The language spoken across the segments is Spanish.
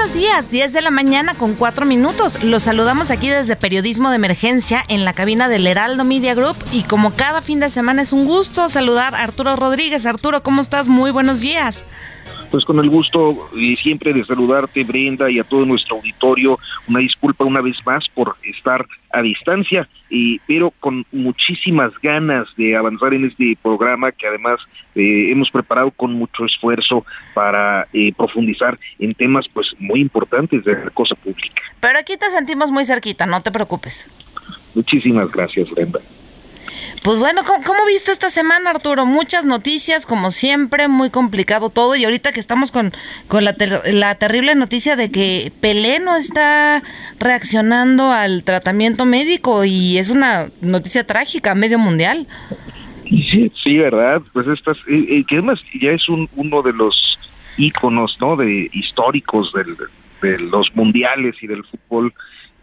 Buenos días, 10 de la mañana con 4 minutos. Los saludamos aquí desde Periodismo de Emergencia en la cabina del Heraldo Media Group y como cada fin de semana es un gusto saludar a Arturo Rodríguez. Arturo, ¿cómo estás? Muy buenos días pues con el gusto y siempre de saludarte Brenda y a todo nuestro auditorio, una disculpa una vez más por estar a distancia, y, pero con muchísimas ganas de avanzar en este programa que además eh, hemos preparado con mucho esfuerzo para eh, profundizar en temas pues muy importantes de la cosa pública. Pero aquí te sentimos muy cerquita, no te preocupes. Muchísimas gracias Brenda. Pues bueno, ¿cómo, viste esta semana, Arturo? Muchas noticias, como siempre, muy complicado todo. Y ahorita que estamos con, con la, la terrible noticia de que Pelé no está reaccionando al tratamiento médico y es una noticia trágica medio mundial. Sí, sí ¿verdad? Pues estas, eh, eh, que además ya es un, uno de los íconos, ¿no? De históricos de los mundiales y del fútbol.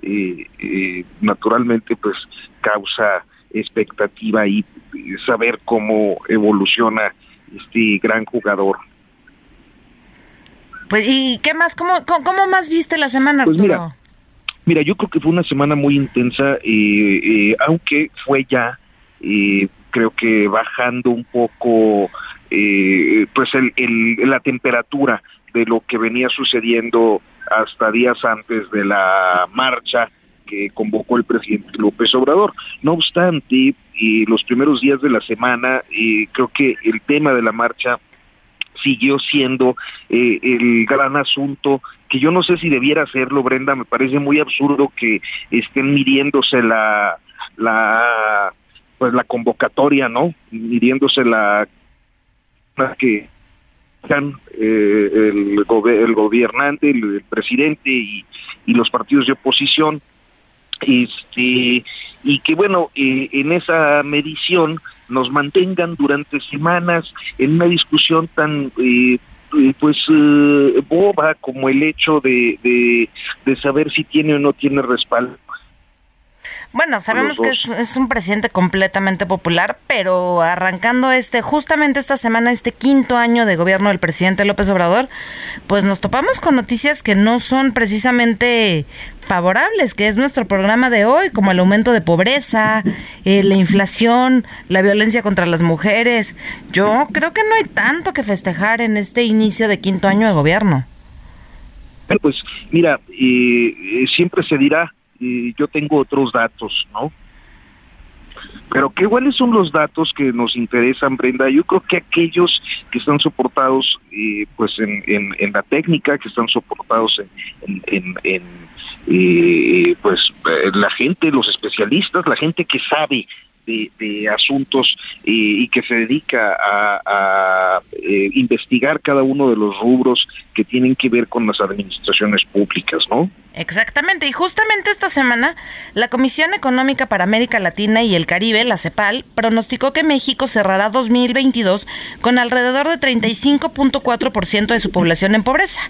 Eh, naturalmente, pues causa expectativa y saber cómo evoluciona este gran jugador. Pues, ¿y qué más? ¿Cómo, cómo, más viste la semana, pues Arturo? mira, yo creo que fue una semana muy intensa, eh, eh, aunque fue ya, eh, creo que bajando un poco, pues el, la temperatura de lo que venía sucediendo hasta días antes de la marcha que convocó el presidente López Obrador. No obstante, y los primeros días de la semana, creo que el tema de la marcha siguió siendo eh, el gran asunto que yo no sé si debiera hacerlo, Brenda, me parece muy absurdo que estén midiéndose la pues la convocatoria, ¿no? Midiéndose la que eh, el, el gobernante, el, presidente y los partidos de oposición este y que bueno eh, en esa medición nos mantengan durante semanas en una discusión tan eh, eh, pues boba como el hecho de, de saber si tiene o no tiene respaldo bueno, sabemos que es, un presidente completamente popular, pero arrancando este, justamente esta semana, este quinto año de gobierno del presidente López Obrador, pues nos topamos con noticias que no son precisamente favorables, que es nuestro programa de hoy, como el aumento de pobreza, eh, la inflación, la violencia contra las mujeres. Yo creo que no hay tanto que festejar en este inicio de quinto año de gobierno. Pues mira, eh, siempre se dirá yo tengo otros datos, ¿no? Pero ¿qué cuáles son los datos que nos interesan, Brenda? Yo creo que aquellos que están soportados eh, pues en, la técnica, que están soportados en, eh, pues eh, la gente, los especialistas, la gente que sabe de, asuntos y que se dedica a, investigar cada uno de los rubros que tienen que ver con las administraciones públicas, ¿no? Exactamente, y justamente esta semana la Comisión Económica para América Latina y el Caribe, la CEPAL, pronosticó que México cerrará 2022 con alrededor de 35.4% de su población en pobreza,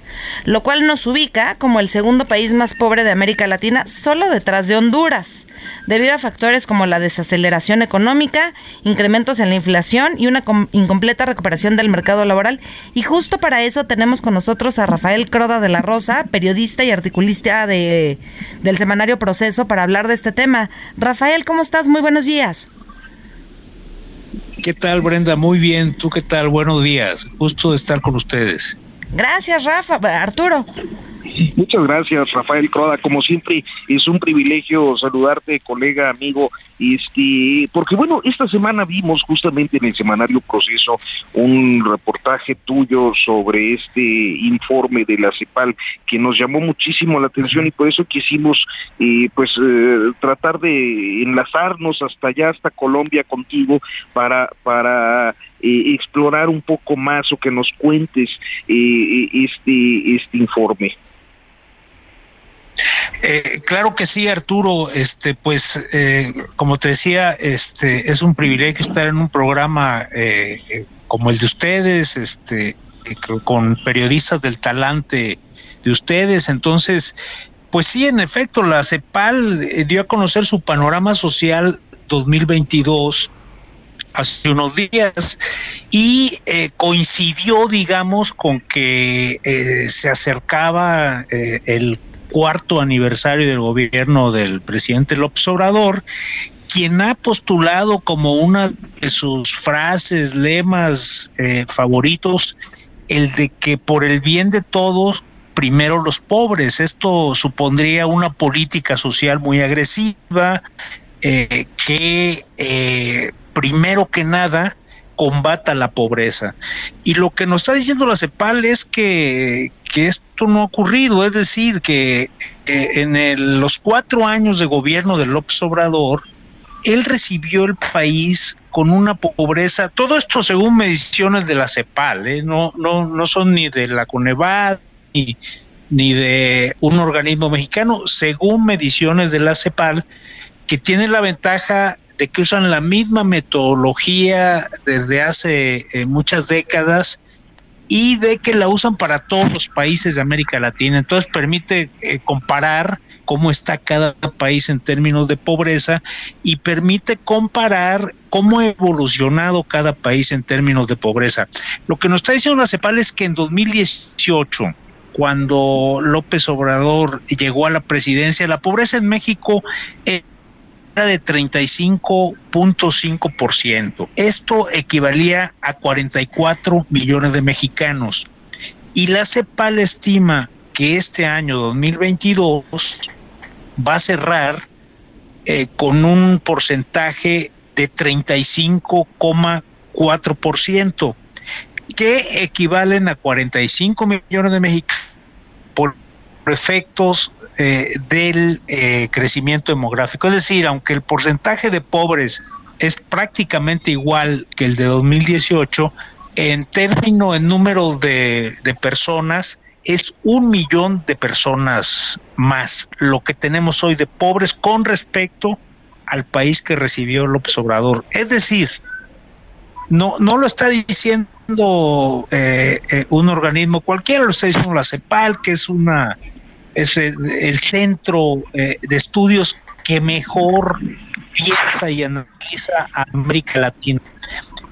lo cual nos ubica como el segundo país más pobre de América Latina, solo detrás de Honduras, debido a factores como la desaceleración económica, incrementos en la inflación y una incompleta recuperación del mercado laboral. Y justo para eso tenemos con nosotros a Rafael Croda de la Rosa, periodista y articulista de, del semanario Proceso para hablar de este tema. Rafael, ¿cómo estás? Muy buenos días. ¿Qué tal, Brenda? Muy bien. ¿Tú qué tal? Buenos días. Gusto de estar con ustedes. Gracias, Rafa, Arturo. Muchas gracias, Rafael Croda. Como siempre, es un privilegio saludarte, colega, amigo. Este, porque bueno, esta semana vimos justamente en el semanario Proceso un reportaje tuyo sobre este informe de la CEPAL que nos llamó muchísimo la atención y por eso quisimos eh, pues eh, tratar de enlazarnos hasta allá, hasta Colombia contigo para para eh, explorar un poco más o que nos cuentes este este informe. Eh, claro que sí, Arturo. Este, pues, eh, como te decía, este, es un privilegio estar en un programa eh, como el de ustedes, este, con periodistas del talante de ustedes. Entonces, pues sí, en efecto, la CEPAL dio a conocer su panorama social 2022 hace unos días y coincidió, digamos, con que se acercaba el cuarto aniversario del gobierno del presidente López Obrador, quien ha postulado como una de sus frases, lemas eh, favoritos, el de que por el bien de todos, primero los pobres. Esto supondría una política social muy agresiva, eh, que eh, primero que nada combata la pobreza. Y lo que nos está diciendo la CEPAL es que, esto no ha ocurrido, es decir, que eh, en los cuatro años de gobierno de López Obrador, él recibió el país con una pobreza, todo esto según mediciones de la CEPAL, ¿eh? no, no, no son ni de la Conevad ni, ni de un organismo mexicano, según mediciones de la CEPAL, que tiene la ventaja de que usan la misma metodología desde hace eh, muchas décadas y de que la usan para todos los países de América Latina. Entonces permite eh, comparar cómo está cada país en términos de pobreza y permite comparar cómo ha evolucionado cada país en términos de pobreza. Lo que nos está diciendo la CEPAL es que en 2018, cuando López Obrador llegó a la presidencia, la pobreza en México de 35.5%. Esto equivalía a 44 millones de mexicanos. Y la CEPAL estima que este año 2022 va a cerrar eh, con un porcentaje de 35,4%, que equivalen a 45 millones de mexicanos por efectos eh, del eh, crecimiento demográfico. Es decir, aunque el porcentaje de pobres es prácticamente igual que el de 2018, en términos, en número de, de personas, es un millón de personas más lo que tenemos hoy de pobres con respecto al país que recibió López Obrador. Es decir, no, no lo está diciendo eh, un organismo cualquiera, lo está diciendo la CEPAL, que es una es el, centro eh, de estudios que mejor piensa y analiza a América Latina.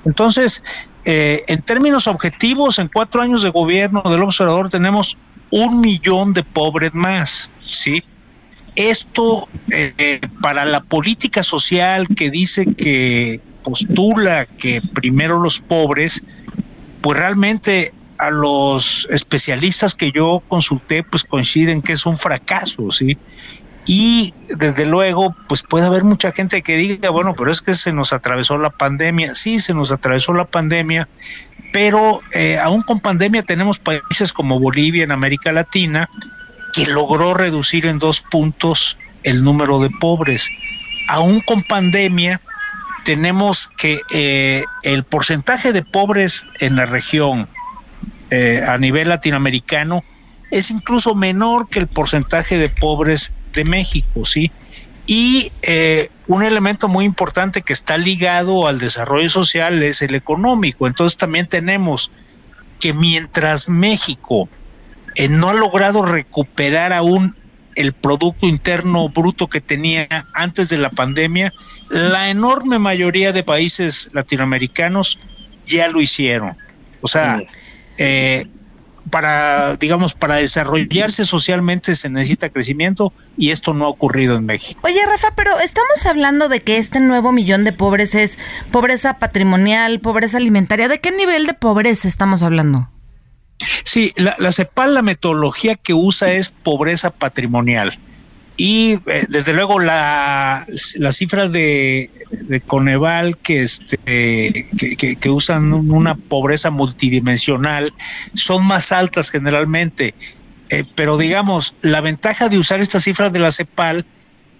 Entonces, eh, en términos objetivos, en cuatro años de gobierno del observador tenemos un millón de pobres más, ¿sí? Esto eh, para la política social que dice que postula que primero los pobres, pues realmente a los especialistas que yo consulté, pues coinciden que es un fracaso, ¿sí? Y desde luego, pues puede haber mucha gente que diga, bueno, pero es que se nos atravesó la pandemia. Sí, se nos atravesó la pandemia, pero eh, aún con pandemia tenemos países como Bolivia en América Latina que logró reducir en dos puntos el número de pobres. Aún con pandemia, tenemos que eh, el porcentaje de pobres en la región eh, a nivel latinoamericano es incluso menor que el porcentaje de pobres de México, ¿sí? Y eh, un elemento muy importante que está ligado al desarrollo social es el económico. Entonces también tenemos que mientras México eh, no ha logrado recuperar aún el Producto Interno Bruto que tenía antes de la pandemia, la enorme mayoría de países latinoamericanos ya lo hicieron. O sea, eh, para, digamos, para desarrollarse socialmente se necesita crecimiento y esto no ha ocurrido en México. Oye, Rafa, pero estamos hablando de que este nuevo millón de pobres es pobreza patrimonial, pobreza alimentaria. ¿De qué nivel de pobreza estamos hablando? Sí, la, la CEPAL, la metodología que usa es pobreza patrimonial. Y eh, desde luego la, las cifras de, Coneval que, este, que, usan una pobreza multidimensional son más altas generalmente. Eh, pero digamos, la ventaja de usar estas cifras de la CEPAL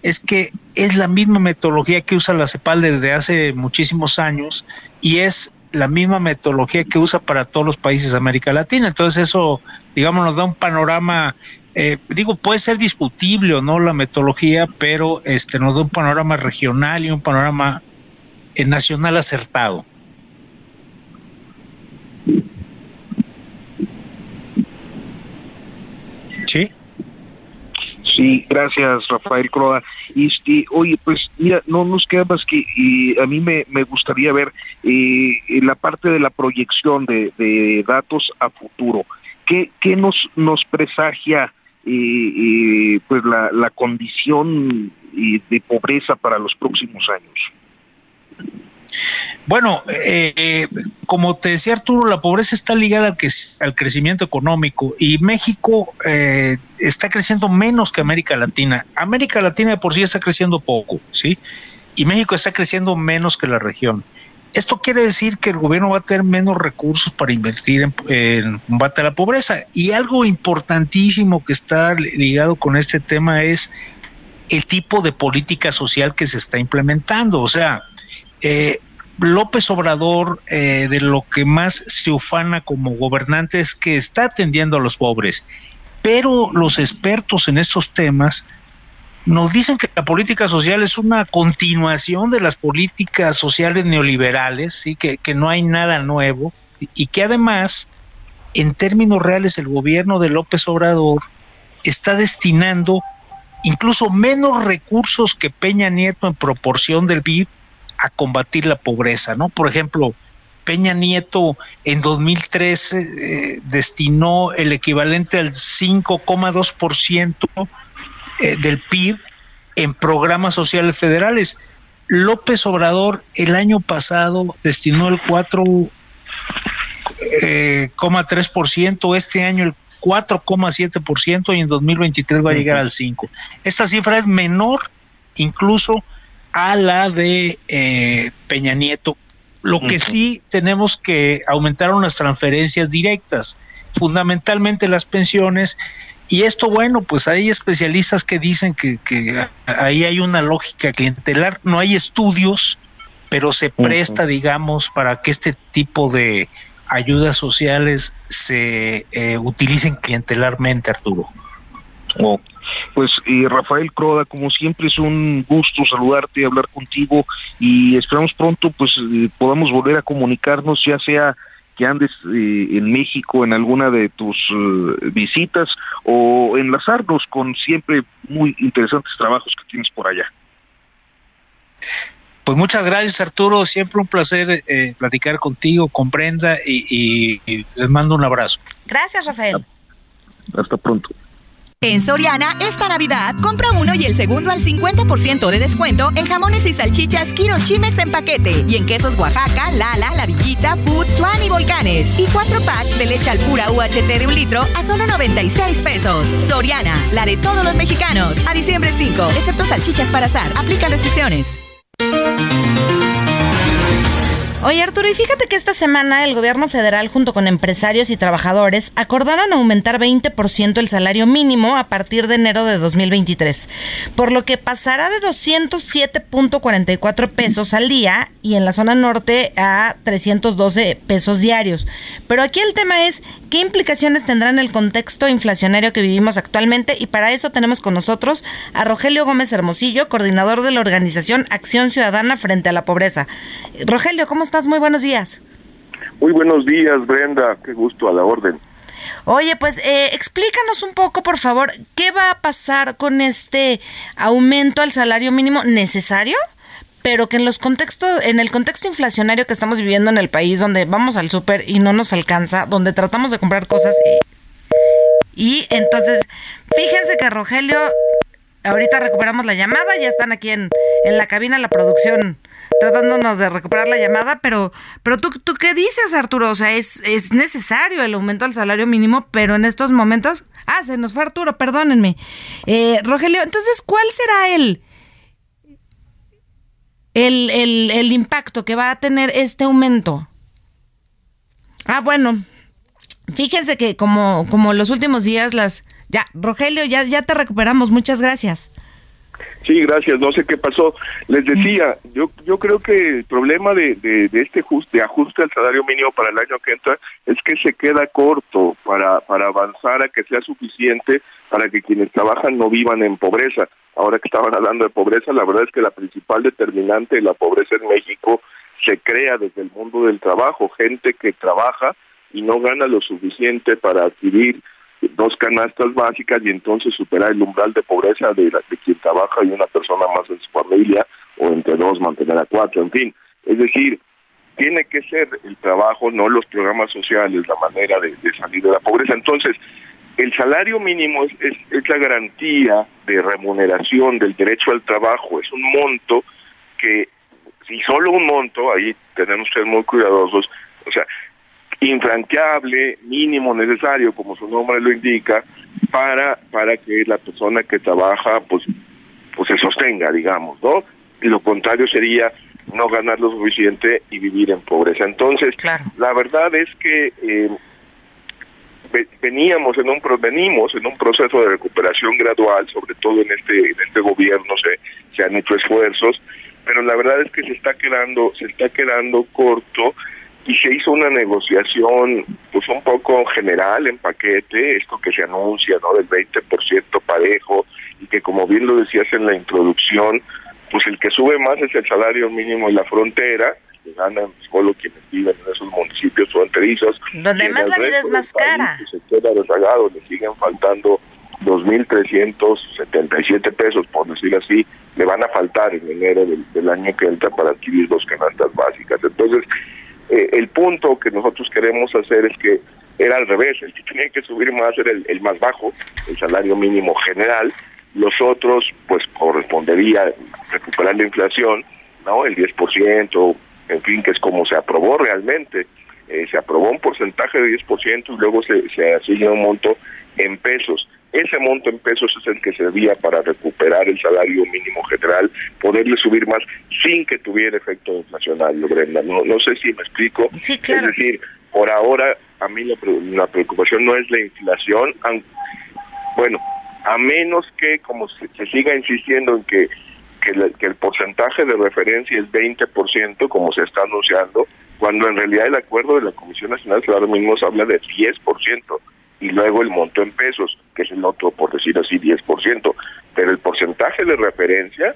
es que es la misma metodología que usa la CEPAL desde hace muchísimos años y es la misma metodología que usa para todos los países de América Latina. Entonces eso, digamos, nos da un panorama eh, digo, puede ser discutible o no la metodología, pero este nos da un panorama regional y un panorama eh, nacional acertado. Sí. Sí, gracias Rafael Croa. Este, oye, pues mira, no nos queda más que a mí me, me gustaría ver eh, la parte de la proyección de, de datos a futuro. ¿Qué, qué nos, nos presagia y, pues la, la condición de pobreza para los próximos años. Bueno, eh, como te decía Arturo, la pobreza está ligada al, que, al crecimiento económico y México eh, está creciendo menos que América Latina. América Latina de por sí está creciendo poco, ¿sí? Y México está creciendo menos que la región. Esto quiere decir que el gobierno va a tener menos recursos para invertir en, combate a la pobreza. Y algo importantísimo que está ligado con este tema es el tipo de política social que se está implementando. O sea, eh, López Obrador, eh, de lo que más se ufana como gobernante es que está atendiendo a los pobres. Pero los expertos en estos temas nos dicen que la política social es una continuación de las políticas sociales neoliberales, ¿sí? que, que no hay nada nuevo y que además, en términos reales, el gobierno de López Obrador está destinando incluso menos recursos que Peña Nieto en proporción del PIB a combatir la pobreza, ¿no? Por ejemplo, Peña Nieto en 2013 eh, destinó el equivalente al 5,2% eh, del PIB en programas sociales federales. López Obrador el año pasado destinó el 4,3%, eh, este año el 4,7% y en 2023 va a llegar al 5%. Esta cifra es menor incluso a la de eh, Peña Nieto. Lo que sí tenemos que aumentar unas transferencias directas, fundamentalmente las pensiones y esto, bueno, pues hay especialistas que dicen que, ahí hay una lógica clientelar, no hay estudios, pero se presta, digamos, para que este tipo de ayudas sociales se eh, utilicen clientelarmente, Arturo. Oh, pues y Rafael Croda, como siempre es un gusto saludarte y hablar contigo y esperamos pronto pues eh, podamos volver a comunicarnos, ya sea que andes eh, en México en alguna de tus eh, visitas o enlazarnos con siempre muy interesantes trabajos que tienes por allá. Pues muchas gracias Arturo, siempre un placer eh, platicar contigo, comprenda y les mando un abrazo. Gracias Rafael. Hasta pronto. En Soriana, esta Navidad, compra uno y el segundo al 50% de descuento en jamones y salchichas Kiro Chimex en paquete. Y en quesos Oaxaca, Lala, La Villita, Food, Swan y Volcanes. Y cuatro pack de leche al pura UHT de un litro a solo 96 pesos. Soriana, la de todos los mexicanos. A diciembre 5, excepto salchichas para azar. Aplican restricciones. Oye Arturo, y fíjate que esta semana el gobierno federal junto con empresarios y trabajadores acordaron aumentar 20% el salario mínimo a partir de enero de 2023, por lo que pasará de 207.44 pesos al día y en la zona norte a 312 pesos diarios. Pero aquí el tema es qué implicaciones tendrá en el contexto inflacionario que vivimos actualmente y para eso tenemos con nosotros a Rogelio Gómez Hermosillo, coordinador de la organización Acción Ciudadana frente a la Pobreza. Rogelio, ¿cómo estás? Muy buenos días. Muy buenos días, Brenda. Qué gusto a la orden. Oye, pues eh, explícanos un poco, por favor, ¿qué va a pasar con este aumento al salario mínimo necesario? pero que en los contextos, en el contexto inflacionario que estamos viviendo en el país, donde vamos al súper y no nos alcanza, donde tratamos de comprar cosas y, y, entonces, fíjense que Rogelio, ahorita recuperamos la llamada, ya están aquí en, en la cabina la producción tratándonos de recuperar la llamada, pero, pero tú, tú qué dices, Arturo? O sea, es, es necesario el aumento del salario mínimo, pero en estos momentos, ah, se nos fue Arturo, perdónenme. Eh, Rogelio, entonces, ¿cuál será el, el, el, el impacto que va a tener este aumento? Ah, bueno, fíjense que como, como los últimos días las... Ya, Rogelio, ya, ya te recuperamos, muchas gracias. Sí, gracias. No sé qué pasó. Les decía, yo yo creo que el problema de, de, este ajuste, ajuste al salario mínimo para el año que entra es que se queda corto para, para avanzar a que sea suficiente para que quienes trabajan no vivan en pobreza. Ahora que estaban hablando de pobreza, la verdad es que la principal determinante de la pobreza en México se crea desde el mundo del trabajo, gente que trabaja y no gana lo suficiente para adquirir dos canastas básicas y entonces superar el umbral de pobreza de, la, de quien trabaja y una persona más en su familia o entre dos mantener a cuatro, en fin. Es decir, tiene que ser el trabajo, no los programas sociales, la manera de, salir de la pobreza. Entonces, el salario mínimo es, es, la garantía de remuneración del derecho al trabajo, es un monto que, si solo un monto, ahí tenemos que ser muy cuidadosos, o sea, infranqueable, mínimo necesario, como su nombre lo indica, para para que la persona que trabaja pues pues se sostenga, digamos, ¿no? Y lo contrario sería no ganar lo suficiente y vivir en pobreza. Entonces, la verdad es que eh, veníamos en un venimos en un proceso de recuperación gradual, sobre todo en este en este gobierno se se han hecho esfuerzos, pero la verdad es que se está quedando se está quedando corto y se hizo una negociación pues un poco general en paquete, esto que se anuncia, ¿no? Del 20% parejo y que como bien lo decías en la introducción, pues el que sube más es el salario mínimo en la frontera, que ganan solo quienes viven en esos municipios fronterizos. Donde más la vida es más cara. Se queda rezagado, le siguen faltando 2.377 pesos, por decir así, le van a faltar en enero del, del año que entra para adquirir dos canastas básicas. Entonces, eh, el punto que nosotros queremos hacer es que era al revés, el que tenía que subir más era el, más bajo, el salario mínimo general, los otros pues correspondería recuperar la inflación, ¿no? El 10%, en fin, que es como se aprobó realmente. Eh, se aprobó un porcentaje de 10% y luego se, se asigna un monto en pesos. Ese monto en pesos es el que servía para recuperar el salario mínimo general, poderle subir más sin que tuviera efecto inflacionario, Brenda. No, no sé si me explico. Sí, claro. Es decir, por ahora a mí la, preocupación no es la inflación, bueno, a menos que como se, siga insistiendo en que que, el porcentaje de referencia es 20%, como se está anunciando, cuando en realidad el acuerdo de la Comisión Nacional de Salarios Mínimos habla de 10% y luego el monto en pesos, que es el otro, por decir así, 10%. Pero el porcentaje de referencia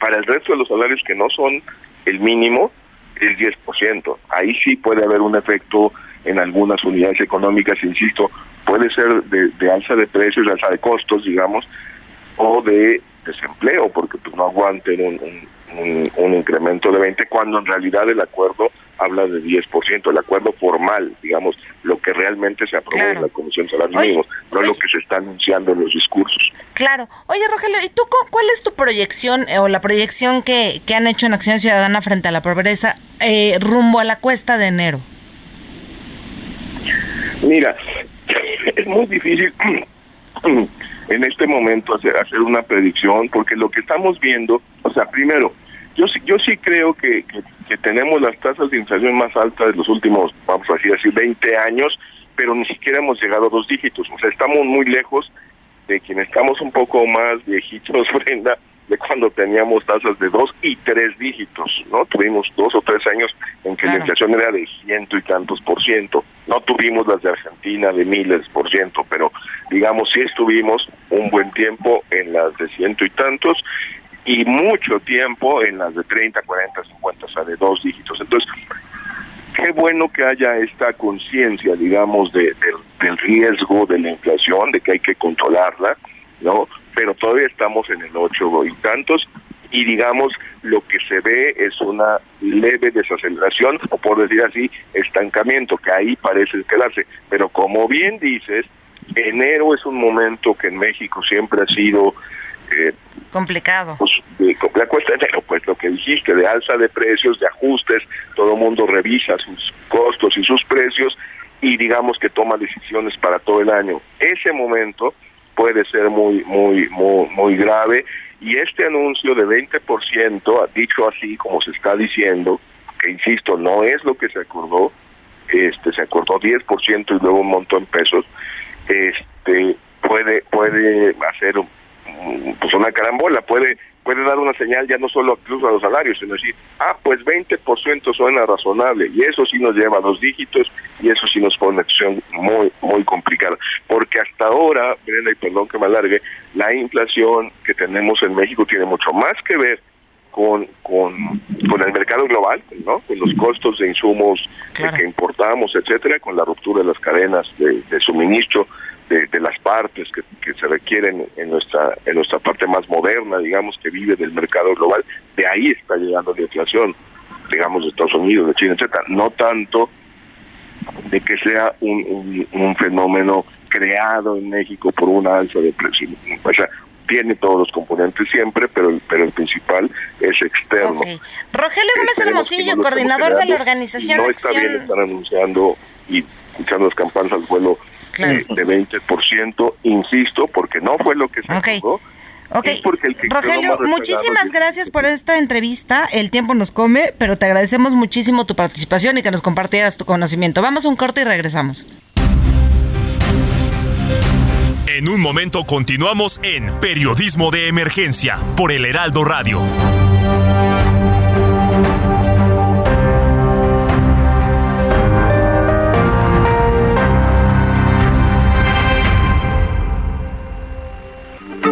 para el resto de los salarios que no son el mínimo es 10%. Ahí sí puede haber un efecto en algunas unidades económicas, insisto, puede ser de, alza de precios, de alza de costos, digamos, o de desempleo, porque pues, no aguanten un, un, incremento de 20, cuando en realidad el acuerdo habla de 10%, el acuerdo formal, digamos, lo que realmente se aprobó en la Comisión de Salarios Mínimos, no lo que se está anunciando en los discursos. Claro. Oye, Rogelio, ¿y tú cuál es tu proyección eh, o la proyección que, que han hecho en Acción Ciudadana frente a la pobreza eh, rumbo a la cuesta de enero? Mira, es muy difícil en este momento hacer, hacer una predicción porque lo que estamos viendo, o sea, primero, yo yo sí creo que, que, tenemos las tasas de inflación más altas de los últimos, vamos a decir 20 años, pero ni siquiera hemos llegado a dos dígitos. O sea, estamos muy lejos de quienes estamos un poco más viejitos, Brenda, de cuando teníamos tasas de dos y tres dígitos, ¿no? Tuvimos dos o tres años en que la inflación era de ciento y tantos por ciento. No tuvimos las de Argentina de miles por ciento, pero digamos sí estuvimos un buen tiempo en las de ciento y tantos y mucho tiempo en las de 30, 40, 50, o sea, de dos dígitos. Entonces, qué bueno que haya esta conciencia, digamos, de, del riesgo de la inflación, de que hay que controlarla, ¿no? Pero todavía estamos en el 8 y tantos y digamos lo que se ve es una leve desaceleración o por decir así estancamiento que ahí parece quedarse pero como bien dices enero es un momento que en México siempre ha sido Complicado. Pues la cuesta de enero, pues lo que dijiste, de alza de precios, de ajustes, todo el mundo revisa sus costos y sus precios y digamos que toma decisiones para todo el año. Ese momento puede ser muy, muy, muy, muy grave. Y este anuncio de 20%, dicho así como se está diciendo, que insisto, no es lo que se acordó, este se acordó 10% y luego un montón en pesos, este puede puede hacer pues una carambola, puede puede dar una señal ya no solo incluso a los salarios, sino decir, ah, pues 20% suena razonable, y eso sí nos lleva a dos dígitos, y eso sí nos pone una acción muy, muy complicada, porque hasta ahora, Brenda, y perdón que me alargue, la inflación que tenemos en México tiene mucho más que ver con, con, con el mercado global, ¿no? con los costos de insumos que importamos, etcétera, con la ruptura de las cadenas de, de suministro, de, las partes que, se requieren en nuestra en nuestra parte más moderna, digamos, que vive del mercado global, de ahí está llegando la inflación, digamos, de Estados Unidos, de China, etcétera, no tanto de que sea un, un, fenómeno creado en México por una alza de precios. O sea, tiene todos los componentes siempre, pero, pero el principal es externo. Rogelio Gómez Hermosillo, coordinador de la organización No está bien estar anunciando y escuchando las campanas al vuelo de 20%, insisto, porque no fue lo que se okay. Rogelio, muchísimas gracias por esta entrevista. El tiempo nos come, pero te agradecemos muchísimo tu participación y que nos compartieras tu conocimiento. Vamos a un corte y regresamos. En un momento continuamos en Periodismo de Emergencia por el Heraldo Radio.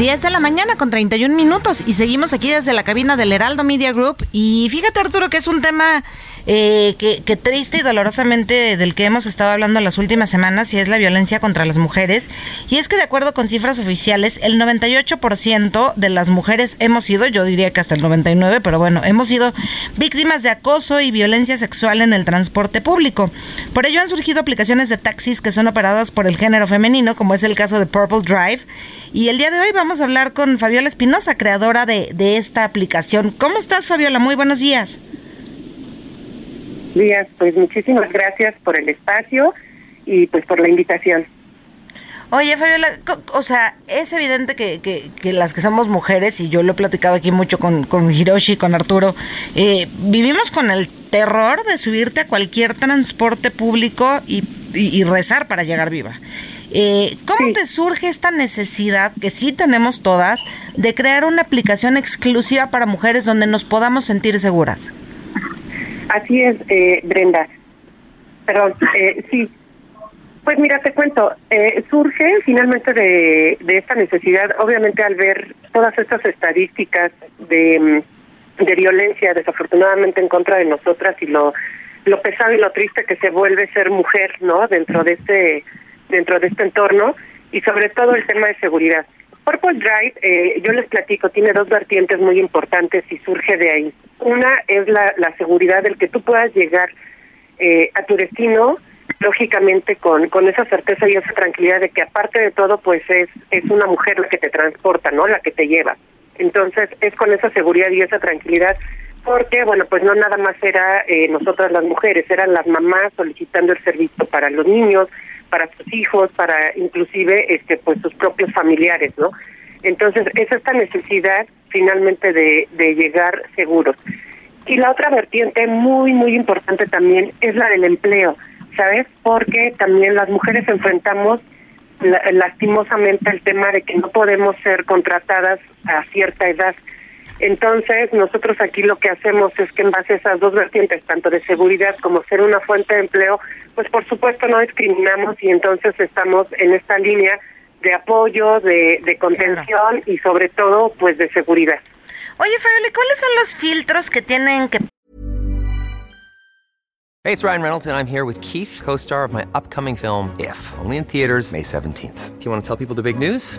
10 de la mañana con 31 minutos y seguimos aquí desde la cabina del Heraldo Media Group. Y fíjate Arturo que es un tema eh, que, que, triste y dolorosamente del que hemos estado hablando las últimas semanas y es la violencia contra las mujeres. Y es que de acuerdo con cifras oficiales el 98% de las mujeres hemos sido, yo diría que hasta el 99, pero bueno, hemos sido víctimas de acoso y violencia sexual en el transporte público. Por ello han surgido aplicaciones de taxis que son operadas por el género femenino como es el caso de Purple Drive. Y el día de hoy vamos a hablar con Fabiola Espinosa, creadora de, de esta aplicación. ¿Cómo estás, Fabiola? Muy buenos días. Días, pues muchísimas gracias por el espacio y pues por la invitación. Oye, Fabiola, o sea, es evidente que, que, las que somos mujeres, y yo lo he platicado aquí mucho con, con Hiroshi, con Arturo, eh, vivimos con el terror de subirte a cualquier transporte público y, y rezar para llegar viva. Eh, ¿Cómo te surge esta necesidad, que sí tenemos todas, de crear una aplicación exclusiva para mujeres donde nos podamos sentir seguras? Así es, eh, Brenda. Perdón, eh, sí. Pues mira, te cuento, eh, surge finalmente de, de esta necesidad, obviamente al ver todas estas estadísticas de, mm, de violencia desafortunadamente en contra de nosotras y lo, lo pesado y lo triste que se vuelve ser mujer, ¿no? Dentro de este dentro de este entorno y sobre todo el tema de seguridad. Purple Drive, eh, yo les platico, tiene dos vertientes muy importantes y surge de ahí. Una es la, seguridad del que tú puedas llegar eh, a tu destino, lógicamente con, con esa certeza y esa tranquilidad de que aparte de todo, pues es, es una mujer la que te transporta, ¿no? La que te lleva. Entonces es con esa seguridad y esa tranquilidad porque, bueno, pues no nada más era eh, nosotras las mujeres, eran las mamás solicitando el servicio para los niños, para sus hijos, para inclusive este pues sus propios familiares, ¿no? Entonces, es esta necesidad finalmente de, de llegar seguros. Y la otra vertiente muy, muy importante también es la del empleo, ¿sabes? Porque también las mujeres enfrentamos lastimosamente el tema de que no podemos ser contratadas a cierta edad. Entonces, nosotros aquí lo que hacemos es que en base a esas dos vertientes, tanto de seguridad como ser una fuente de empleo, pues por supuesto no discriminamos y entonces estamos en esta línea de apoyo, de, de contención y sobre todo pues de seguridad. Oye, Fabiola, ¿cuáles son los filtros que tienen que Hey, it's Ryan Reynolds, and I'm here with Keith, co star of my upcoming film, If, only in theaters, May 17th. Do you want to tell people the big news?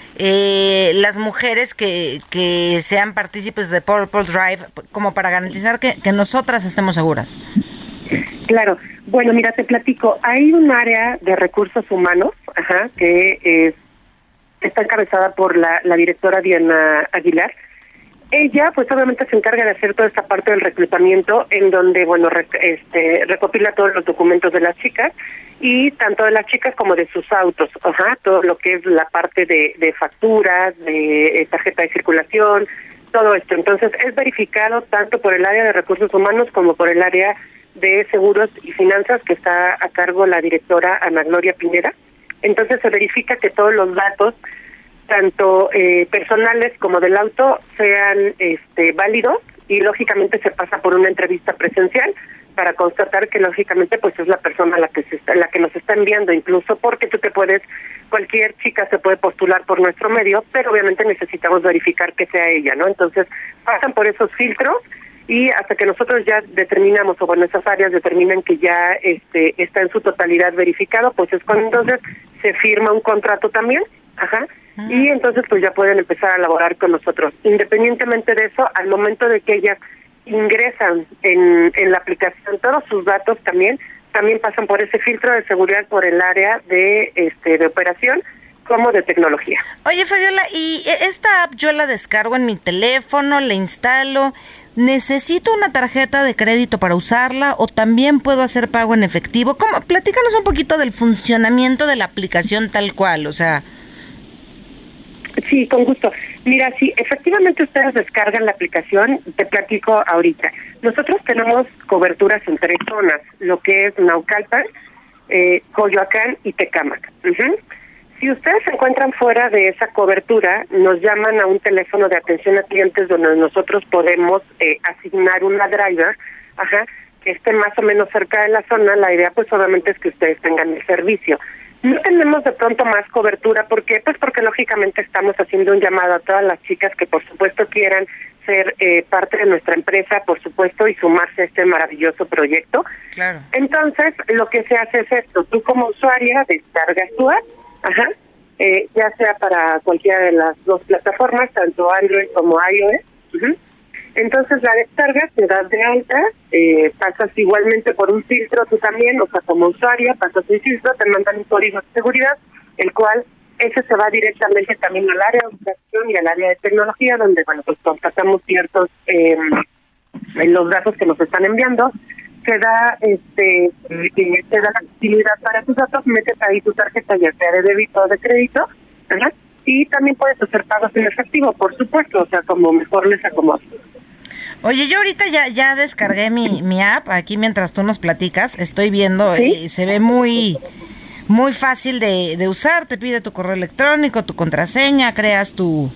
eh, las mujeres que, que sean partícipes de Purple Drive como para garantizar que, que nosotras estemos seguras? Claro. Bueno, mira, te platico. Hay un área de recursos humanos ajá, que es, está encabezada por la, la directora Diana Aguilar. Ella, pues obviamente se encarga de hacer toda esta parte del reclutamiento, en donde, bueno, rec- este, recopila todos los documentos de las chicas y tanto de las chicas como de sus autos, ajá, todo lo que es la parte de, facturas, de eh, tarjeta de circulación, todo esto. Entonces, es verificado tanto por el área de recursos humanos como por el área de seguros y finanzas que está a cargo la directora Ana Gloria Pineda. Entonces, se verifica que todos los datos tanto eh, personales como del auto sean este, válidos y lógicamente se pasa por una entrevista presencial para constatar que lógicamente pues es la persona la que se está, la que nos está enviando. Incluso porque tú te puedes cualquier chica se puede postular por nuestro medio pero obviamente necesitamos verificar que sea ella no entonces pasan por esos filtros y hasta que nosotros ya determinamos o bueno esas áreas determinan que ya este está en su totalidad verificado pues es cuando entonces se firma un contrato también ajá y entonces pues ya pueden empezar a laborar con nosotros independientemente de eso al momento de que ellas ingresan en, en la aplicación todos sus datos también también pasan por ese filtro de seguridad por el área de este de operación como de tecnología Oye, Fabiola, ¿y e- esta app yo la descargo en mi teléfono, la instalo? ¿Necesito una tarjeta de crédito para usarla o también puedo hacer pago en efectivo? ¿Cómo? Platícanos un poquito del funcionamiento de la aplicación tal cual, o sea... Sí, con gusto. Mira, si efectivamente ustedes descargan la aplicación, te platico ahorita. Nosotros tenemos coberturas en tres zonas, lo que es Naucalpan, eh, Coyoacán y Tecámac. Si ustedes se encuentran fuera de esa cobertura, nos llaman a un teléfono de atención a clientes donde nosotros podemos eh, asignar una driver, ajá, que esté más o menos cerca de la zona. La idea, pues, obviamente es que ustedes tengan el servicio. No tenemos de pronto más cobertura, ¿por qué? Pues porque lógicamente estamos haciendo un llamado a todas las chicas que por supuesto quieran ser eh, parte de nuestra empresa, por supuesto, y sumarse a este maravilloso proyecto. Claro. Entonces, lo que se hace es esto, tú como usuaria descargas tu app, ajá, eh, ya sea para cualquiera de las dos plataformas, tanto Android como iOS. Entonces la descargas, te das de alta, eh, pasas igualmente por un filtro tú también, o sea, como usuaria, pasas un filtro, te mandan un código de seguridad, el cual ese se va directamente también al área de operación y al área de tecnología, donde, bueno, pues constatamos ciertos eh, los datos que nos están enviando, se da este eh, te da la facilidad para tus datos, metes ahí tu tarjeta ya sea de débito o de crédito, ¿verdad? y también puedes hacer pagos en efectivo, por supuesto, o sea, como mejor les acomode. Oye, yo ahorita ya, ya descargué mi, mi app, aquí mientras tú nos platicas, estoy viendo, ¿Sí? eh, se ve muy, muy fácil de, de usar, te pide tu correo electrónico, tu contraseña, creas tu,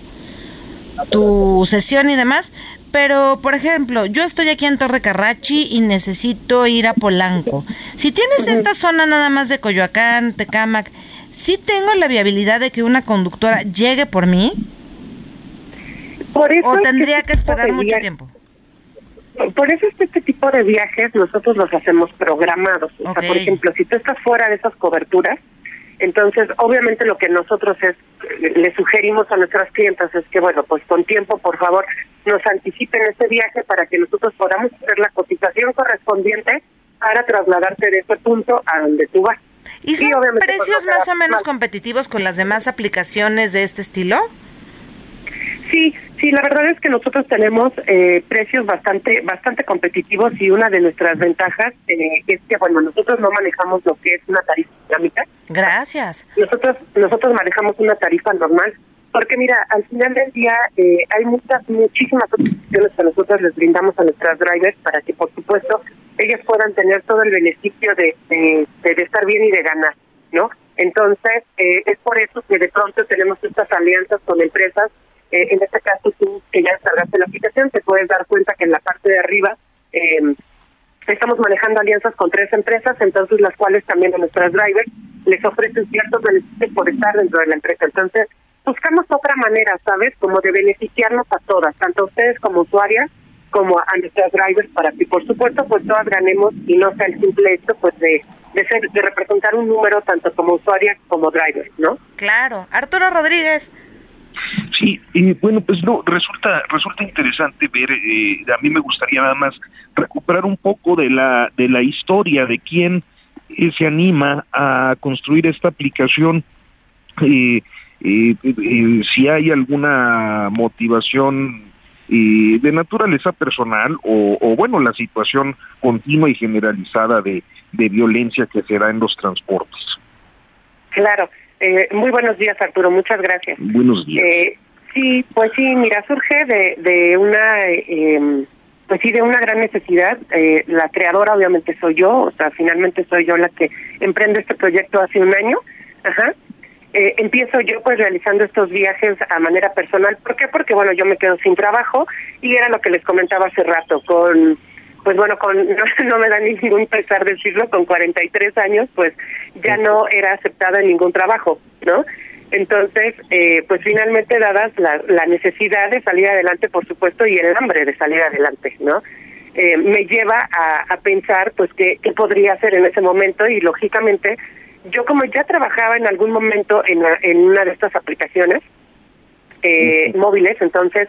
tu sesión y demás, pero por ejemplo, yo estoy aquí en Torre Carrachi y necesito ir a Polanco. Si tienes esta zona nada más de Coyoacán, Tecámac, ¿sí tengo la viabilidad de que una conductora llegue por mí? Por eso ¿O que tendría que tipo esperar mucho tiempo? Por eso es que este tipo de viajes nosotros los hacemos programados. O sea, por ejemplo, si tú estás fuera de esas coberturas, entonces obviamente lo que nosotros es le sugerimos a nuestras clientas es que, bueno, pues con tiempo, por favor, nos anticipen ese viaje para que nosotros podamos hacer la cotización correspondiente para trasladarte de ese punto a donde tú vas. ¿Y son obviamente, pues, precios más o menos más- competitivos con las demás aplicaciones de este estilo? Sí, sí, la verdad es que nosotros tenemos eh, precios bastante bastante competitivos y una de nuestras ventajas eh, es que, bueno, nosotros no manejamos lo que es una tarifa dinámica. Gracias. Nosotros nosotros manejamos una tarifa normal Porque mira, al final del día eh, hay muchas, muchísimas opciones que nosotros les brindamos a nuestras drivers para que, por supuesto, ellas puedan tener todo el beneficio de, de, de estar bien y de ganar, ¿no? Entonces, eh, es por eso que de pronto tenemos estas alianzas con empresas. Eh, en este caso, tú que ya descargaste la aplicación, te puedes dar cuenta que en la parte de arriba eh, estamos manejando alianzas con tres empresas, entonces las cuales también a nuestras drivers les ofrecen ciertos beneficios por estar dentro de la empresa. Entonces, buscamos otra manera, ¿sabes? Como de beneficiarnos a todas, tanto a ustedes como usuarias, como a nuestras drivers, para que por supuesto pues todas ganemos y no sea el simple hecho pues de, de, ser, de representar un número tanto como usuarias como drivers, ¿no? Claro. Arturo Rodríguez. Sí, eh, bueno, pues no, resulta resulta interesante ver, eh, a mí me gustaría nada más recuperar un poco de la de la historia de quién eh, se anima a construir esta aplicación, eh, si hay alguna motivación de naturaleza personal o, o, bueno, la situación continua y generalizada de, de violencia que se da en los transportes. Claro. Eh, muy buenos días, Arturo. Muchas gracias. Buenos días. Eh, sí, pues sí, mira, surge de, de una, eh, pues sí, de una gran necesidad. Eh, la creadora, obviamente, soy yo. O sea, finalmente soy yo la que emprende este proyecto hace un año. Ajá. Eh, empiezo yo pues realizando estos viajes a manera personal. ¿Por qué? Porque bueno, yo me quedo sin trabajo y era lo que les comentaba hace rato con pues bueno, con no, no, me da ningún pesar decirlo, con 43 años, pues ya no era aceptada en ningún trabajo, ¿no? Entonces, eh, pues finalmente dadas la, la, necesidad de salir adelante, por supuesto, y el hambre de salir adelante, ¿no? Eh, me lleva a, a pensar, pues, qué, qué podría hacer en ese momento y, lógicamente, yo como ya trabajaba en algún momento en, en una de estas aplicaciones eh, móviles, entonces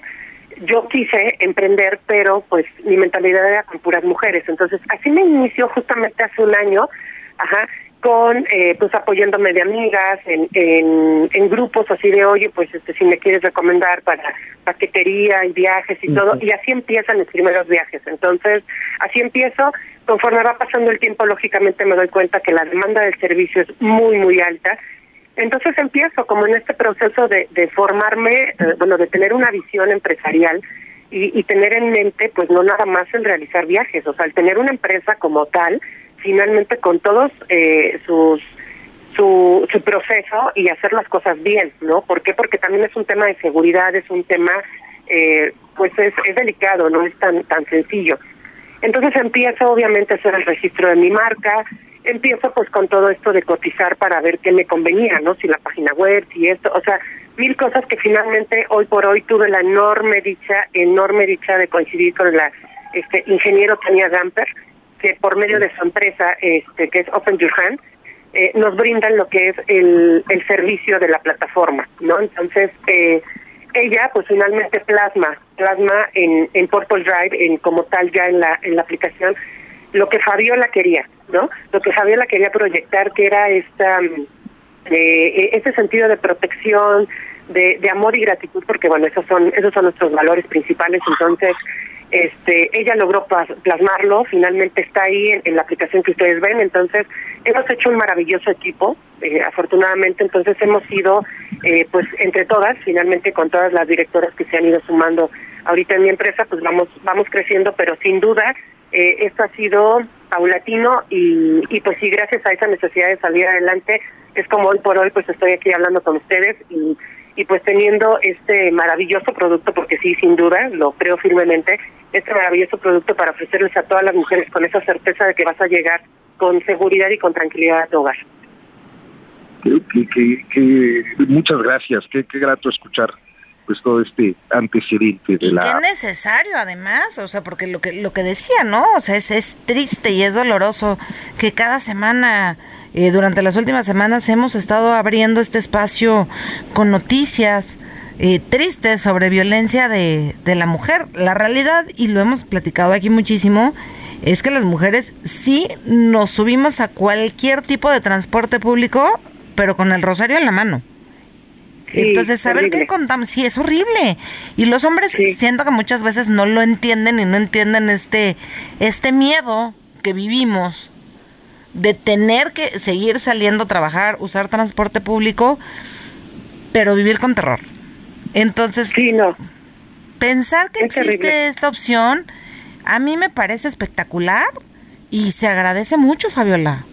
yo quise emprender, pero pues mi mentalidad era con puras mujeres. Entonces, así me inició justamente hace un año, ajá, con eh, pues apoyándome de amigas en, en, en grupos así de oye pues este si me quieres recomendar para paquetería y viajes y todo y así empiezan mis primeros viajes. Entonces así empiezo. Conforme va pasando el tiempo lógicamente me doy cuenta que la demanda del servicio es muy muy alta entonces empiezo como en este proceso de, de formarme, eh, bueno, de tener una visión empresarial y, tener en mente, pues no nada más el realizar viajes, o sea, el tener una empresa como tal, finalmente con todos eh, sus su, su proceso y hacer las cosas bien, ¿no? ¿Por qué? Porque también es un tema de seguridad, es un tema, eh, pues es, es delicado, no es tan tan sencillo. Entonces empiezo obviamente a hacer el registro de mi marca, empiezo pues con todo esto de cotizar para ver qué me convenía, ¿no? Si la página web, si esto, o sea, mil cosas que finalmente hoy por hoy tuve la enorme dicha, enorme dicha de coincidir con la este ingeniero Tania Gamper, que por medio de su empresa, este que es Open Your Hand, eh, nos brindan lo que es el, el servicio de la plataforma, ¿no? Entonces, eh, ella pues finalmente plasma, plasma en, en Purple Drive, en como tal ya en la, en la aplicación, lo que Fabiola quería, ¿no? Lo que Fabiola quería proyectar, que era esta, eh, este sentido de protección, de, de amor y gratitud, porque bueno, esos son, esos son nuestros valores principales, entonces este ella logró plasmarlo, finalmente está ahí en, en, la aplicación que ustedes ven, entonces hemos hecho un maravilloso equipo, eh, afortunadamente, entonces hemos ido, eh, pues entre todas, finalmente con todas las directoras que se han ido sumando ahorita en mi empresa, pues vamos, vamos creciendo, pero sin duda eh, esto ha sido paulatino y, y pues sí, gracias a esa necesidad de salir adelante, es como hoy por hoy pues estoy aquí hablando con ustedes y y pues teniendo este maravilloso producto, porque sí, sin duda, lo creo firmemente, este maravilloso producto para ofrecerles a todas las mujeres con esa certeza de que vas a llegar con seguridad y con tranquilidad a tu hogar. Que, muchas gracias, qué grato escuchar pues todo este antecedente de y la qué necesario además o sea porque lo que lo que decía no o sea es, es triste y es doloroso que cada semana eh, durante las últimas semanas hemos estado abriendo este espacio con noticias eh, tristes sobre violencia de, de la mujer. La realidad y lo hemos platicado aquí muchísimo es que las mujeres sí nos subimos a cualquier tipo de transporte público pero con el rosario en la mano Sí, Entonces, saber horrible. qué contamos, sí, es horrible. Y los hombres sí. siento que muchas veces no lo entienden y no entienden este, este miedo que vivimos de tener que seguir saliendo a trabajar, usar transporte público, pero vivir con terror. Entonces, sí, no. pensar que existe esta opción a mí me parece espectacular y se agradece mucho, Fabiola.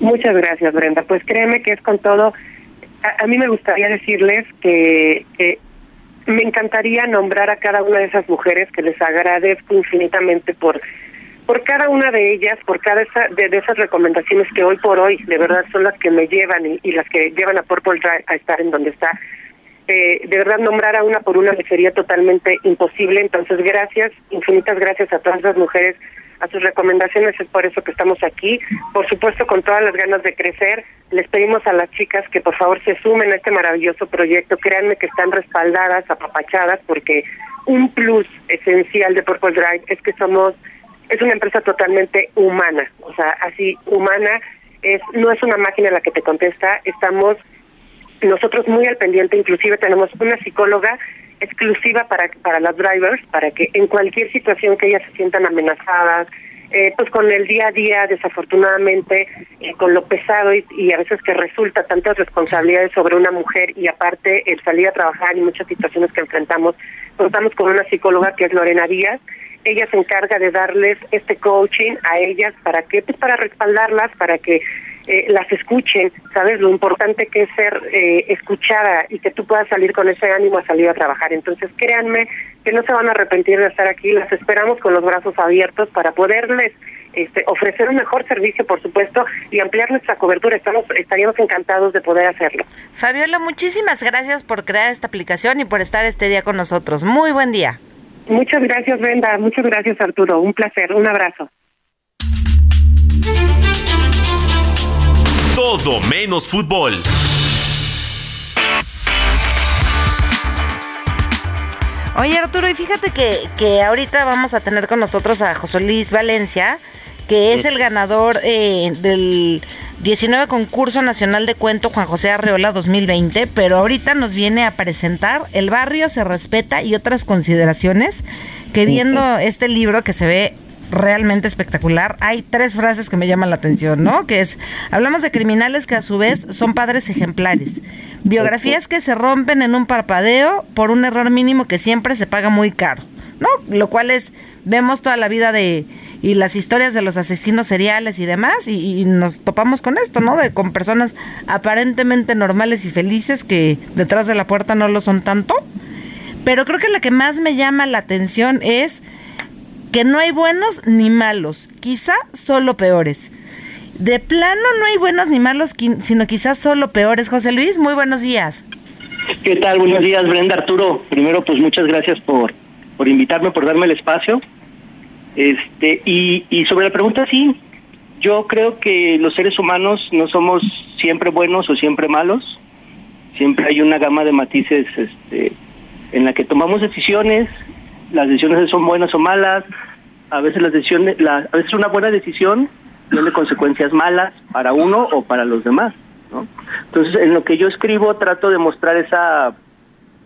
Muchas gracias, Brenda. Pues créeme que es con todo. A, mí me gustaría decirles que, me encantaría nombrar a cada una de esas mujeres que les agradezco infinitamente por por cada una de ellas, por cada esa, de, esas recomendaciones que hoy por hoy de verdad son las que me llevan y, las que llevan a Purple Drive a estar en donde está. Eh, de verdad nombrar a una por una me sería totalmente imposible, entonces gracias, infinitas gracias a todas las mujeres a sus recomendaciones, es por eso que estamos aquí. Por supuesto, con todas las ganas de crecer, les pedimos a las chicas que por favor se sumen a este maravilloso proyecto. Créanme que están respaldadas, apapachadas, porque un plus esencial de Purple Drive es que somos, es una empresa totalmente humana, o sea, así humana, es no es una máquina la que te contesta, estamos nosotros muy al pendiente, inclusive tenemos una psicóloga exclusiva para, para las drivers, para que en cualquier situación que ellas se sientan amenazadas, eh, pues con el día a día, desafortunadamente, eh, con lo pesado y, a veces que resulta tantas responsabilidades sobre una mujer y aparte el salir a trabajar y muchas situaciones que enfrentamos, contamos con una psicóloga que es Lorena Díaz. Ella se encarga de darles este coaching a ellas para que, pues para respaldarlas, para que eh, las escuchen, ¿sabes? Lo importante que es ser eh, escuchada y que tú puedas salir con ese ánimo a salir a trabajar. Entonces, créanme que no se van a arrepentir de estar aquí, las esperamos con los brazos abiertos para poderles este, ofrecer un mejor servicio, por supuesto, y ampliar nuestra cobertura. Estamos, estaríamos encantados de poder hacerlo. Fabiola, muchísimas gracias por crear esta aplicación y por estar este día con nosotros. Muy buen día. Muchas gracias, Brenda. Muchas gracias, Arturo. Un placer. Un abrazo. Todo menos fútbol. Oye Arturo, y fíjate que, que ahorita vamos a tener con nosotros a José Luis Valencia, que es el ganador eh, del 19 concurso nacional de cuento Juan José Arreola 2020, pero ahorita nos viene a presentar El barrio se respeta y otras consideraciones, que viendo este libro que se ve realmente espectacular. Hay tres frases que me llaman la atención, ¿no? Que es, hablamos de criminales que a su vez son padres ejemplares. Biografías que se rompen en un parpadeo por un error mínimo que siempre se paga muy caro, ¿no? Lo cual es, vemos toda la vida de y las historias de los asesinos seriales y demás y, nos topamos con esto, ¿no? De con personas aparentemente normales y felices que detrás de la puerta no lo son tanto. Pero creo que la que más me llama la atención es que no hay buenos ni malos, quizá solo peores. De plano no hay buenos ni malos, sino quizás solo peores. José Luis, muy buenos días. ¿Qué tal? Buenos días, Brenda Arturo. Primero, pues muchas gracias por, por invitarme, por darme el espacio. Este, y, y sobre la pregunta, sí, yo creo que los seres humanos no somos siempre buenos o siempre malos. Siempre hay una gama de matices este, en la que tomamos decisiones las decisiones son buenas o malas, a veces las decisiones, la, a veces una buena decisión tiene consecuencias malas para uno o para los demás, ¿no? Entonces, en lo que yo escribo trato de mostrar esa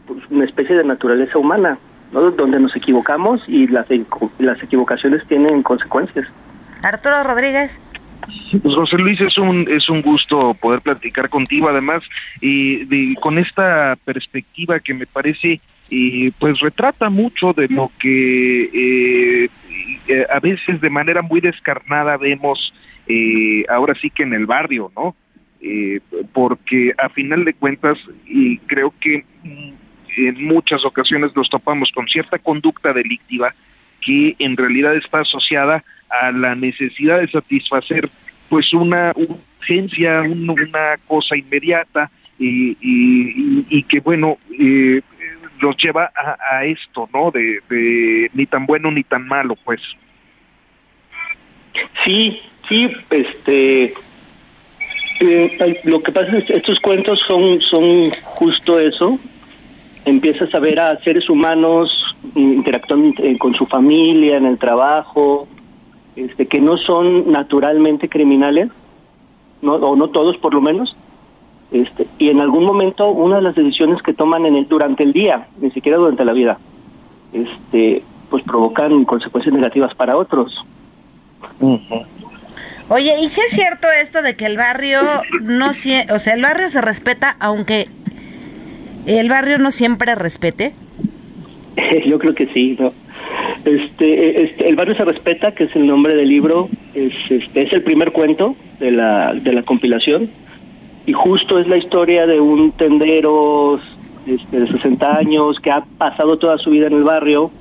pues, una especie de naturaleza humana, ¿no? Donde nos equivocamos y las las equivocaciones tienen consecuencias. Arturo Rodríguez. Pues José Luis, es un, es un gusto poder platicar contigo, además, y de, con esta perspectiva que me parece y pues retrata mucho de lo que eh, eh, a veces de manera muy descarnada vemos eh, ahora sí que en el barrio, ¿no? porque a final de cuentas, y creo que mm, en muchas ocasiones nos topamos con cierta conducta delictiva que en realidad está asociada a la necesidad de satisfacer pues una urgencia, una cosa inmediata y, y, que bueno, eh, los lleva a, esto, ¿no? De, ni tan bueno ni tan malo, pues. Sí, sí, este, eh, lo que pasa es que estos cuentos son, son justo eso. Empiezas a ver a seres humanos interactuando con su familia, en el trabajo, este, que no son naturalmente criminales, no, o no todos por lo menos, este, y en algún momento una de las decisiones que toman en el, durante el día, ni siquiera durante la vida, este, pues provocan consecuencias negativas para otros. Oye, ¿y si es cierto esto de que el barrio no, o sea, el barrio se respeta aunque ¿El barrio no siempre respete? Yo creo que sí, ¿no? Este, este, el barrio se respeta, que es el nombre del libro, es, este, es el primer cuento de la, de la compilación y justo es la historia de un tendero este, de 60 años que ha pasado toda su vida en el barrio,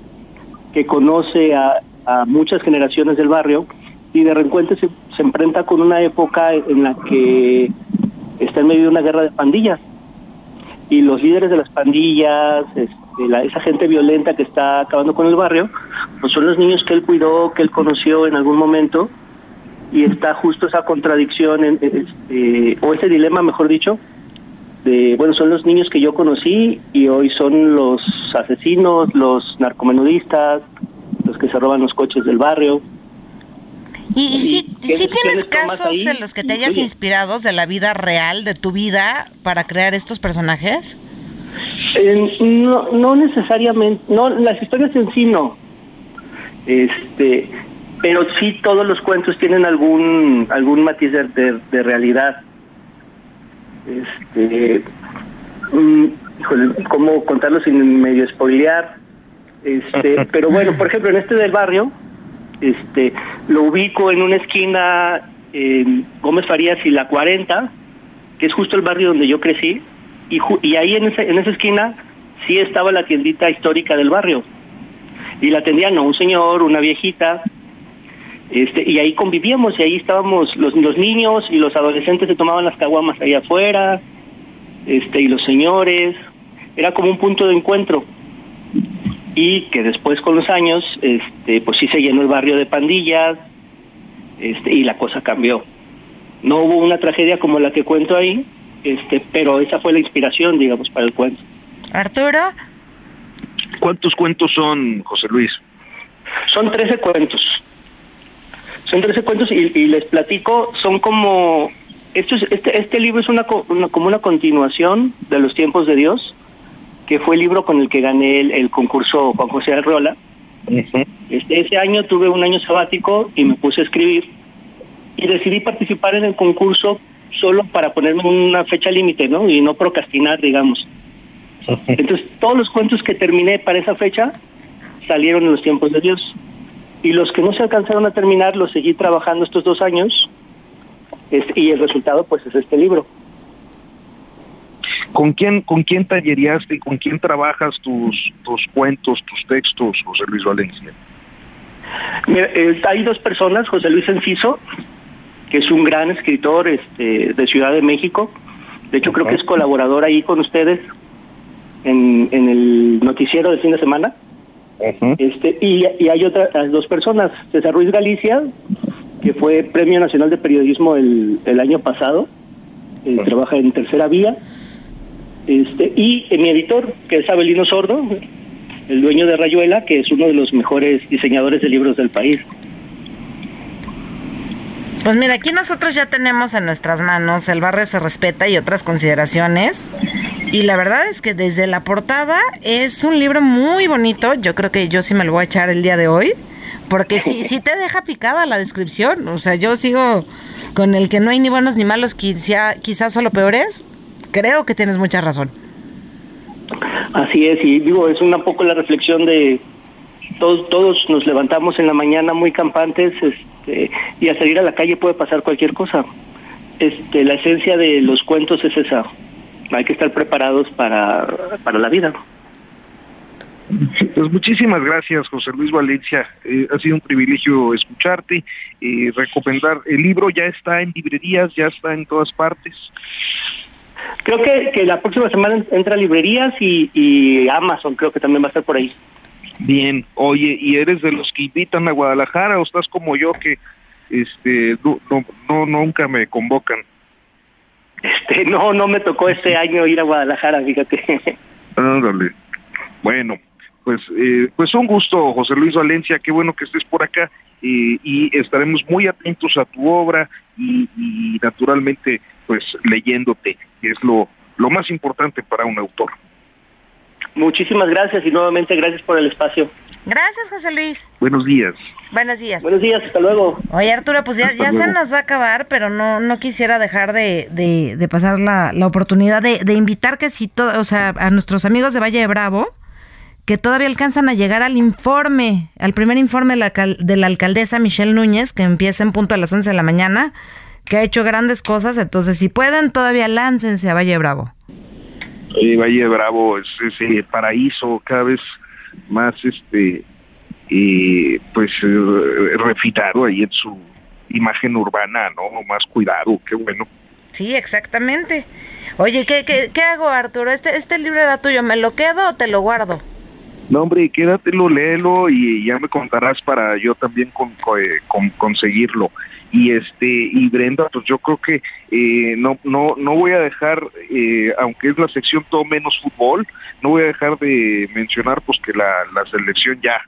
que conoce a, a muchas generaciones del barrio y de repente se, se enfrenta con una época en la que está en medio de una guerra de pandillas. Y los líderes de las pandillas, este, la, esa gente violenta que está acabando con el barrio, pues son los niños que él cuidó, que él conoció en algún momento y está justo esa contradicción en, este, o ese dilema, mejor dicho, de bueno son los niños que yo conocí y hoy son los asesinos, los narcomenudistas, los que se roban los coches del barrio. ¿Y, si, si tienes casos en los que te hayas inspirado de la vida real, de tu vida, para crear estos personajes? Eh, no, no necesariamente, no, las historias en sí no. Este, pero sí todos los cuentos tienen algún algún matiz de, de, realidad. Este, mm, cómo contarlo sin medio spoilear. Este, pero bueno, por ejemplo, en este del barrio, este, lo ubico en una esquina en Gómez Farías y la 40, que es justo el barrio donde yo crecí, y, y ahí en, ese, en esa esquina sí estaba la tiendita histórica del barrio. Y la atendían un señor, una viejita, este, y ahí convivíamos y ahí estábamos los, los niños y los adolescentes se tomaban las caguamas ahí afuera, este, y los señores, era como un punto de encuentro. Y que después con los años, este, pues sí se llenó el barrio de pandillas, este, y la cosa cambió. No hubo una tragedia como la que cuento ahí, este, pero esa fue la inspiración, digamos, para el cuento. Arturo. ¿Cuántos cuentos son, José Luis? Son 13 cuentos. Son 13 cuentos y, les platico, son como... Esto este, este libro es una, como una continuación de Los tiempos de Dios, que fue el libro con el que gané el, concurso Juan José Arreola. este, ese año tuve un año sabático y me puse a escribir y decidí participar en el concurso solo para ponerme una fecha límite, ¿no? Y no procrastinar, digamos. Entonces, todos los cuentos que terminé para esa fecha salieron en los tiempos de Dios. Y los que no se alcanzaron a terminar, los seguí trabajando estos dos años. y el resultado, pues, es este libro. ¿Con quién, con quién tallereaste y con quién trabajas tus, tus cuentos, tus textos, José Luis Valencia? Mira, eh, hay dos personas, José Luis Enciso, que es un gran escritor este, de Ciudad de México. De hecho, creo que es colaborador ahí con ustedes en, en el noticiero del fin de semana. Este y, hay otras dos personas, César Ruiz Galicia, que fue Premio Nacional de Periodismo el, el año pasado, eh, trabaja en Tercera Vía, este y mi editor, que es Abelino Sordo, el dueño de Rayuela, que es uno de los mejores diseñadores de libros del país. Pues mira, aquí nosotros ya tenemos en nuestras manos El barrio se respeta y otras consideraciones. Y la verdad es que desde la portada es un libro muy bonito. Yo creo que yo sí me lo voy a echar el día de hoy. Porque sí, sí te deja picada la descripción. O sea, yo sigo con el que no hay ni buenos ni malos, quizá, quizás solo peores. Creo que tienes mucha razón. Así es, y digo, es un poco la reflexión de todos, todos nos levantamos en la mañana muy campantes, este, y al salir a la calle puede pasar cualquier cosa. Este, la esencia de los cuentos es esa. Hay que estar preparados para, para la vida. Pues muchísimas gracias, José Luis Valencia. Eh, ha sido un privilegio escucharte y recomendar. El libro ya está en librerías, ya está en todas partes. Creo que, que la próxima semana entra a librerías y, y Amazon, creo que también va a estar por ahí. Bien, oye, ¿y eres de los que invitan a Guadalajara o estás como yo que este no, no, nunca me convocan? Este, no, no me tocó este año ir a Guadalajara, fíjate. Ándale. Bueno, pues eh, pues un gusto, José Luis Valencia, qué bueno que estés por acá eh, y estaremos muy atentos a tu obra y, naturalmente pues leyéndote, que es lo, lo más importante para un autor. Muchísimas gracias y nuevamente gracias por el espacio. Gracias, José Luis. Buenos días. Buenos días. Buenos días, hasta luego. Oye, Arturo, pues ya, ya se nos va a acabar, pero no, no quisiera dejar de, de, de pasar la, la oportunidad de, de invitar que si todo, o sea, a nuestros amigos de Valle de Bravo, que todavía alcanzan a llegar al informe, al primer informe de la, de la alcaldesa Michelle Núñez, que empieza en punto a las 11 de la mañana, que ha hecho grandes cosas, entonces si pueden, todavía láncense a Valle de Bravo. Eh, Valle Bravo es ese paraíso cada vez más este y pues eh, refinado ahí en su imagen urbana, ¿no? Más cuidado, qué bueno. Sí, exactamente. Oye, ¿qué, qué, qué hago, Arturo? Este, este libro era tuyo, ¿me lo quedo o te lo guardo? No, hombre, quédatelo, léelo y ya me contarás para yo también con, eh, con, conseguirlo. Y este y Brenda, pues yo creo que eh, no no no voy a dejar, eh, aunque es la sección todo menos fútbol, no voy a dejar de mencionar pues que la, la selección ya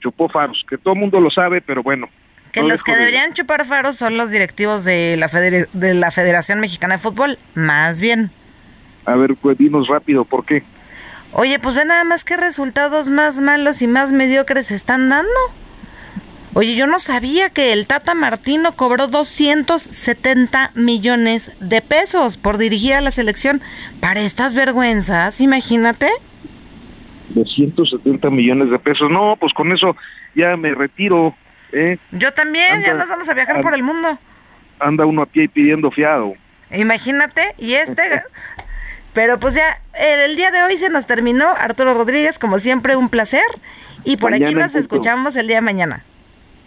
chupó faros, que todo el mundo lo sabe, pero bueno. Que no los que de- deberían chupar faros son los directivos de la, federe- de la Federación Mexicana de Fútbol, más bien. A ver, pues dinos rápido, ¿por qué? Oye, pues ve nada más qué resultados más malos y más mediocres se están dando. Oye, yo no sabía que el Tata Martino cobró 270 millones de pesos por dirigir a la selección. Para estas vergüenzas, imagínate. De 170 millones de pesos. No, pues con eso ya me retiro, ¿eh? Yo también, ya nos vamos a viajar por el mundo. Anda uno a pie y pidiendo fiado. Imagínate, y este... Pero pues ya, el, el día de hoy se nos terminó. Arturo Rodríguez, como siempre, un placer. Y por aquí Mañana nos escuchamos el día de mañana.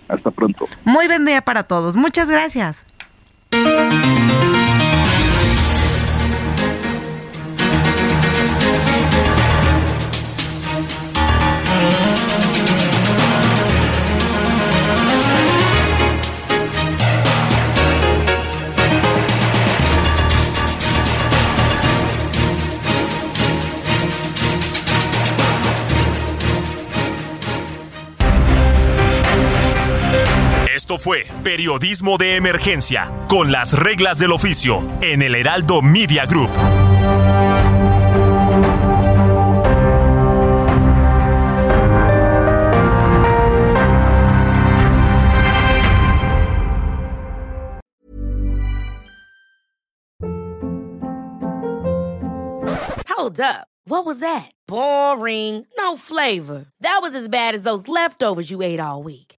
Hasta pronto. Muy buen día para todos. Muchas gracias. Fue Periodismo de Emergencia, con las reglas del oficio, en el Heraldo Media Group. Hold up. What was that? Boring. No flavor. That was as bad as those leftovers you ate all week.